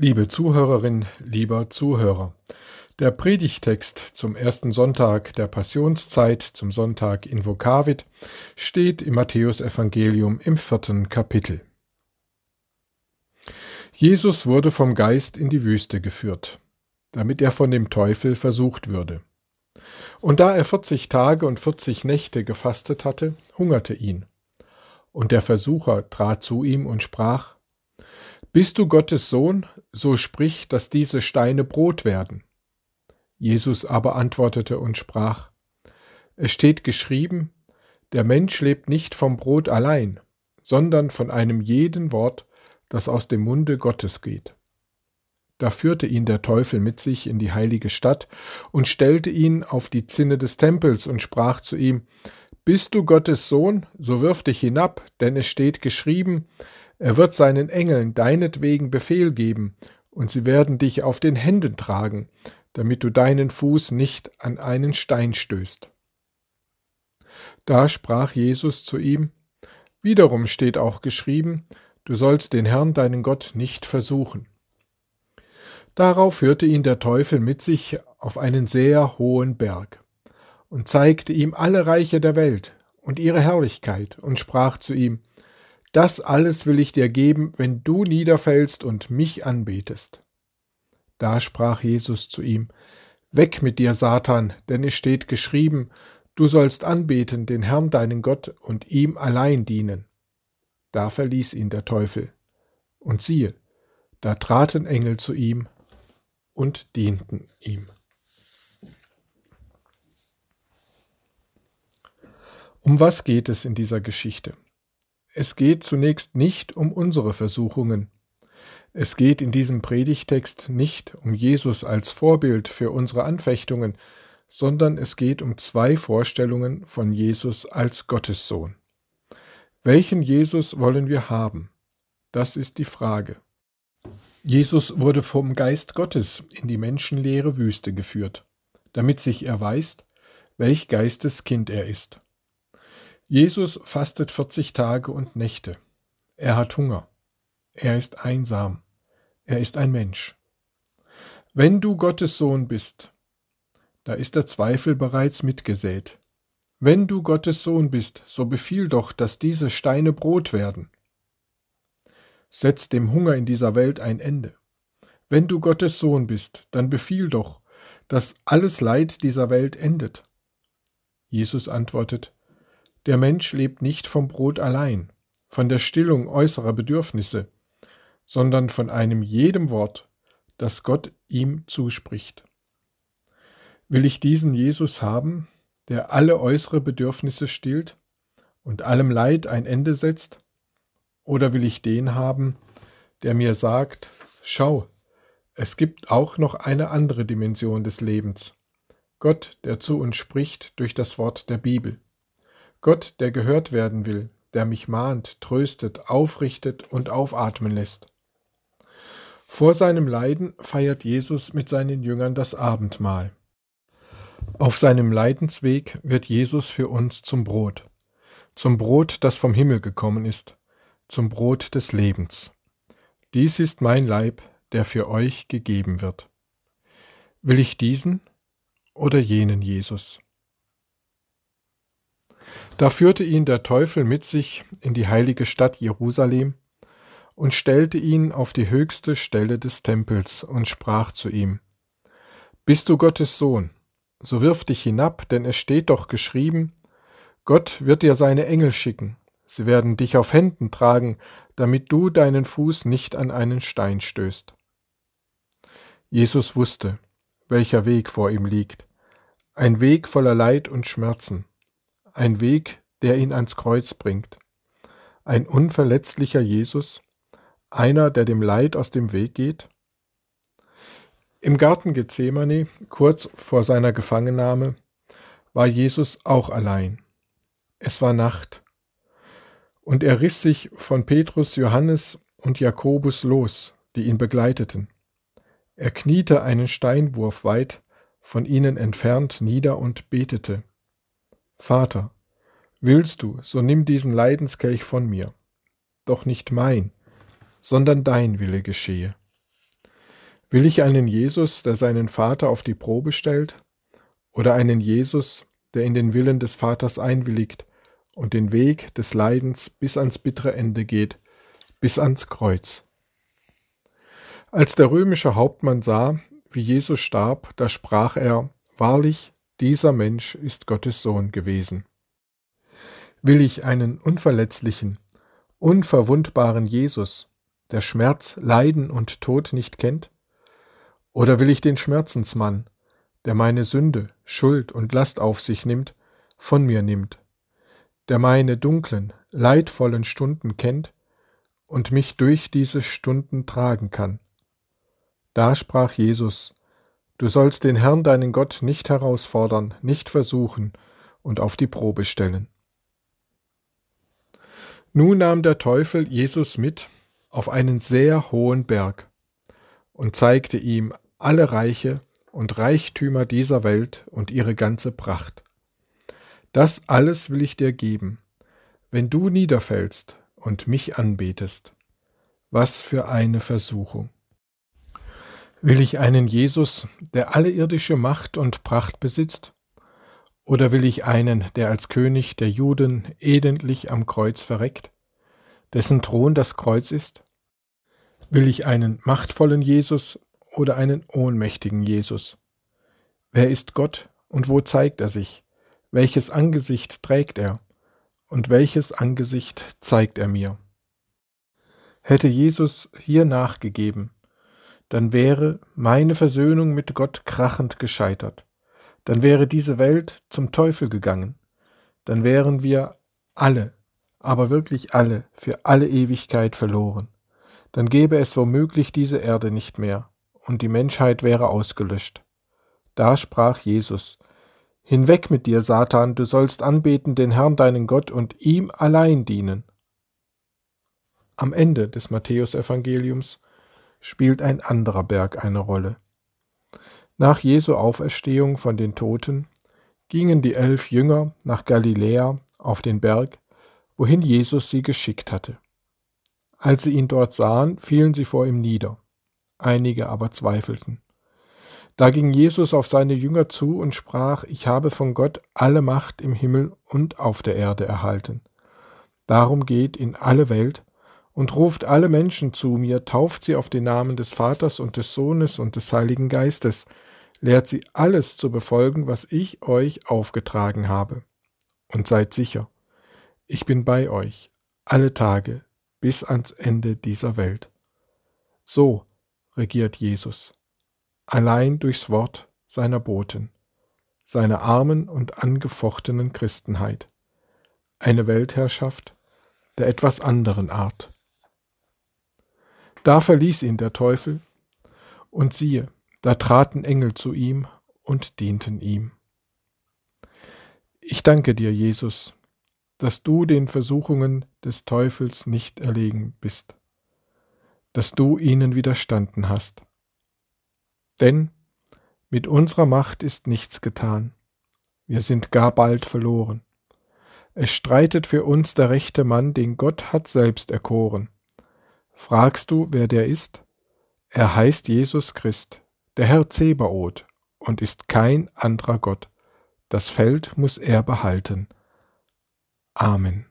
Liebe Zuhörerin, lieber Zuhörer, der Predigtext zum ersten Sonntag der Passionszeit, zum Sonntag in Vokavit, steht im Matthäusevangelium im vierten Kapitel. Jesus wurde vom Geist in die Wüste geführt, damit er von dem Teufel versucht würde. Und da er vierzig Tage und vierzig Nächte gefastet hatte, hungerte ihn. Und der Versucher trat zu ihm und sprach, bist du Gottes Sohn, so sprich, dass diese Steine Brot werden. Jesus aber antwortete und sprach, Es steht geschrieben, der Mensch lebt nicht vom Brot allein, sondern von einem jeden Wort, das aus dem Munde Gottes geht. Da führte ihn der Teufel mit sich in die heilige Stadt und stellte ihn auf die Zinne des Tempels und sprach zu ihm, Bist du Gottes Sohn, so wirf dich hinab, denn es steht geschrieben, er wird seinen Engeln deinetwegen Befehl geben, und sie werden dich auf den Händen tragen, damit du deinen Fuß nicht an einen Stein stößt. Da sprach Jesus zu ihm, Wiederum steht auch geschrieben, du sollst den Herrn deinen Gott nicht versuchen. Darauf führte ihn der Teufel mit sich auf einen sehr hohen Berg und zeigte ihm alle Reiche der Welt und ihre Herrlichkeit und sprach zu ihm, das alles will ich dir geben, wenn du niederfällst und mich anbetest. Da sprach Jesus zu ihm, Weg mit dir, Satan, denn es steht geschrieben, du sollst anbeten den Herrn deinen Gott und ihm allein dienen. Da verließ ihn der Teufel. Und siehe, da traten Engel zu ihm und dienten ihm. Um was geht es in dieser Geschichte? Es geht zunächst nicht um unsere Versuchungen. Es geht in diesem Predigtext nicht um Jesus als Vorbild für unsere Anfechtungen, sondern es geht um zwei Vorstellungen von Jesus als Gottessohn. Welchen Jesus wollen wir haben? Das ist die Frage. Jesus wurde vom Geist Gottes in die menschenleere Wüste geführt, damit sich erweist, welch Geisteskind er ist. Jesus fastet 40 Tage und Nächte. Er hat Hunger. Er ist einsam. Er ist ein Mensch. Wenn du Gottes Sohn bist, da ist der Zweifel bereits mitgesät. Wenn du Gottes Sohn bist, so befiehl doch, dass diese Steine Brot werden. Setz dem Hunger in dieser Welt ein Ende. Wenn du Gottes Sohn bist, dann befiehl doch, dass alles Leid dieser Welt endet. Jesus antwortet, der Mensch lebt nicht vom Brot allein, von der Stillung äußerer Bedürfnisse, sondern von einem jedem Wort, das Gott ihm zuspricht. Will ich diesen Jesus haben, der alle äußere Bedürfnisse stillt und allem Leid ein Ende setzt? Oder will ich den haben, der mir sagt, schau, es gibt auch noch eine andere Dimension des Lebens, Gott, der zu uns spricht durch das Wort der Bibel. Gott, der gehört werden will, der mich mahnt, tröstet, aufrichtet und aufatmen lässt. Vor seinem Leiden feiert Jesus mit seinen Jüngern das Abendmahl. Auf seinem Leidensweg wird Jesus für uns zum Brot, zum Brot, das vom Himmel gekommen ist, zum Brot des Lebens. Dies ist mein Leib, der für euch gegeben wird. Will ich diesen oder jenen Jesus? Da führte ihn der Teufel mit sich in die heilige Stadt Jerusalem und stellte ihn auf die höchste Stelle des Tempels und sprach zu ihm, Bist du Gottes Sohn, so wirf dich hinab, denn es steht doch geschrieben, Gott wird dir seine Engel schicken, sie werden dich auf Händen tragen, damit du deinen Fuß nicht an einen Stein stößt. Jesus wusste, welcher Weg vor ihm liegt, ein Weg voller Leid und Schmerzen, ein Weg, der ihn ans Kreuz bringt. Ein unverletzlicher Jesus, einer, der dem Leid aus dem Weg geht. Im Garten Gethsemane, kurz vor seiner Gefangennahme, war Jesus auch allein. Es war Nacht. Und er riss sich von Petrus, Johannes und Jakobus los, die ihn begleiteten. Er kniete einen Steinwurf weit von ihnen entfernt nieder und betete. Vater, willst du, so nimm diesen Leidenskelch von mir, doch nicht mein, sondern dein Wille geschehe. Will ich einen Jesus, der seinen Vater auf die Probe stellt, oder einen Jesus, der in den Willen des Vaters einwilligt und den Weg des Leidens bis ans bittere Ende geht, bis ans Kreuz? Als der römische Hauptmann sah, wie Jesus starb, da sprach er, Wahrlich, dieser Mensch ist Gottes Sohn gewesen. Will ich einen unverletzlichen, unverwundbaren Jesus, der Schmerz, Leiden und Tod nicht kennt? Oder will ich den Schmerzensmann, der meine Sünde, Schuld und Last auf sich nimmt, von mir nimmt, der meine dunklen, leidvollen Stunden kennt und mich durch diese Stunden tragen kann? Da sprach Jesus, Du sollst den Herrn deinen Gott nicht herausfordern, nicht versuchen und auf die Probe stellen. Nun nahm der Teufel Jesus mit auf einen sehr hohen Berg und zeigte ihm alle Reiche und Reichtümer dieser Welt und ihre ganze Pracht. Das alles will ich dir geben, wenn du niederfällst und mich anbetest. Was für eine Versuchung. Will ich einen Jesus, der alle irdische Macht und Pracht besitzt? Oder will ich einen, der als König der Juden edentlich am Kreuz verreckt, dessen Thron das Kreuz ist? Will ich einen machtvollen Jesus oder einen ohnmächtigen Jesus? Wer ist Gott und wo zeigt er sich? Welches Angesicht trägt er? Und welches Angesicht zeigt er mir? Hätte Jesus hier nachgegeben, dann wäre meine Versöhnung mit Gott krachend gescheitert. Dann wäre diese Welt zum Teufel gegangen. Dann wären wir alle, aber wirklich alle, für alle Ewigkeit verloren. Dann gäbe es womöglich diese Erde nicht mehr, und die Menschheit wäre ausgelöscht. Da sprach Jesus, Hinweg mit dir, Satan, du sollst anbeten den Herrn deinen Gott und ihm allein dienen. Am Ende des Matthäusevangeliums spielt ein anderer Berg eine Rolle. Nach Jesu Auferstehung von den Toten gingen die elf Jünger nach Galiläa auf den Berg, wohin Jesus sie geschickt hatte. Als sie ihn dort sahen, fielen sie vor ihm nieder, einige aber zweifelten. Da ging Jesus auf seine Jünger zu und sprach, ich habe von Gott alle Macht im Himmel und auf der Erde erhalten. Darum geht in alle Welt und ruft alle Menschen zu mir, tauft sie auf den Namen des Vaters und des Sohnes und des Heiligen Geistes, lehrt sie alles zu befolgen, was ich euch aufgetragen habe. Und seid sicher, ich bin bei euch alle Tage bis ans Ende dieser Welt. So regiert Jesus, allein durchs Wort seiner Boten, seiner armen und angefochtenen Christenheit, eine Weltherrschaft der etwas anderen Art. Da verließ ihn der Teufel, und siehe, da traten Engel zu ihm und dienten ihm. Ich danke dir, Jesus, dass du den Versuchungen des Teufels nicht erlegen bist, dass du ihnen widerstanden hast. Denn mit unserer Macht ist nichts getan, wir sind gar bald verloren. Es streitet für uns der rechte Mann, den Gott hat selbst erkoren. Fragst du, wer der ist? Er heißt Jesus Christ, der Herr Zebaoth, und ist kein anderer Gott. Das Feld muss er behalten. Amen.